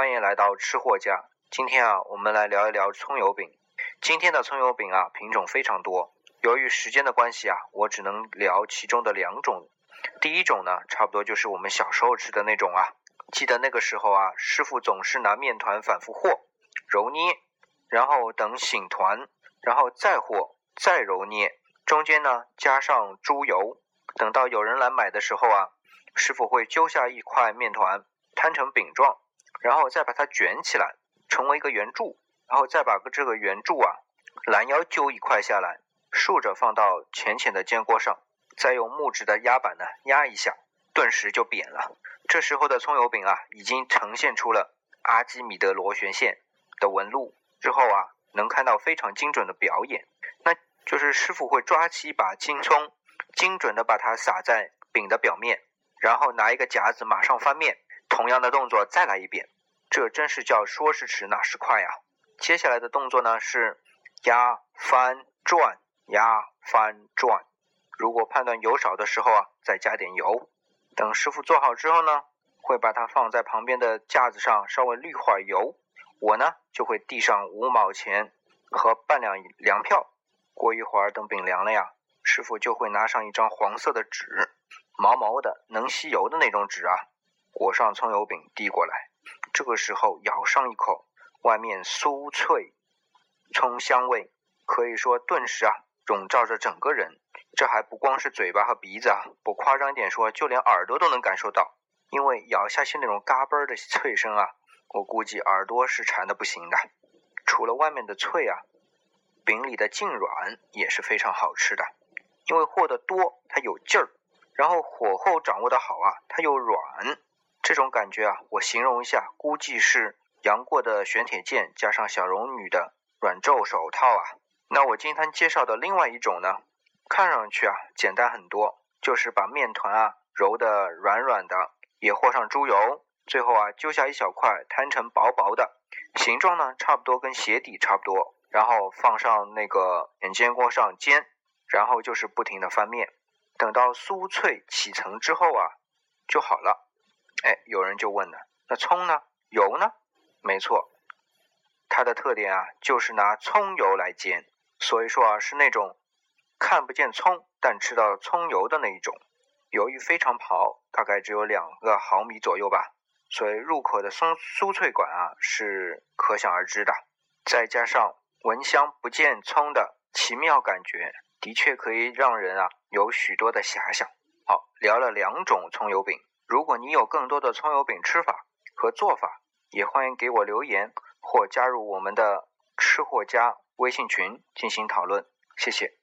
欢迎来到吃货家。今天啊，我们来聊一聊葱油饼。今天的葱油饼啊，品种非常多。由于时间的关系啊，我只能聊其中的两种。第一种呢，差不多就是我们小时候吃的那种啊。记得那个时候啊，师傅总是拿面团反复和、揉捏，然后等醒团，然后再和、再揉捏，中间呢加上猪油。等到有人来买的时候啊，师傅会揪下一块面团，摊成饼状，然后再把它卷起来，成为一个圆柱，然后再把这个圆柱啊，拦腰揪一块下来，竖着放到浅浅的煎锅上，再用木质的压板呢压一下，顿时就扁了。这时候的葱油饼啊，已经呈现出了阿基米德螺旋线的纹路。之后啊，能看到非常精准的表演，那就是师傅会抓起一把青葱。精准的把它撒在饼的表面，然后拿一个夹子马上翻面，同样的动作再来一遍，这真是叫说时迟那时快呀！接下来的动作呢是压翻转压翻转，如果判断油少的时候啊，再加点油。等师傅做好之后呢，会把它放在旁边的架子上稍微滤会儿油，我呢就会递上五毛钱和半两粮票。过一会儿等饼凉了呀。师傅就会拿上一张黄色的纸，毛毛的，能吸油的那种纸啊，裹上葱油饼递过来。这个时候咬上一口，外面酥脆，葱香味可以说顿时啊笼罩着整个人。这还不光是嘴巴和鼻子啊，不夸张一点说，就连耳朵都能感受到。因为咬下去那种嘎嘣的脆声啊，我估计耳朵是馋的不行的。除了外面的脆啊，饼里的劲软也是非常好吃的。因为和的多，它有劲儿，然后火候掌握的好啊，它又软，这种感觉啊，我形容一下，估计是杨过的玄铁剑加上小龙女的软皱手套啊。那我今天介绍的另外一种呢，看上去啊简单很多，就是把面团啊揉的软软的，也和上猪油，最后啊揪下一小块摊成薄薄的，形状呢差不多跟鞋底差不多，然后放上那个眼煎锅上煎。然后就是不停的翻面，等到酥脆起层之后啊，就好了。哎，有人就问了，那葱呢？油呢？没错，它的特点啊，就是拿葱油来煎，所以说啊，是那种看不见葱，但吃到葱油的那一种。由于非常薄，大概只有两个毫米左右吧，所以入口的松酥脆感啊，是可想而知的。再加上闻香不见葱的奇妙感觉。的确可以让人啊有许多的遐想。好，聊了两种葱油饼，如果你有更多的葱油饼吃法和做法，也欢迎给我留言或加入我们的吃货家微信群进行讨论。谢谢。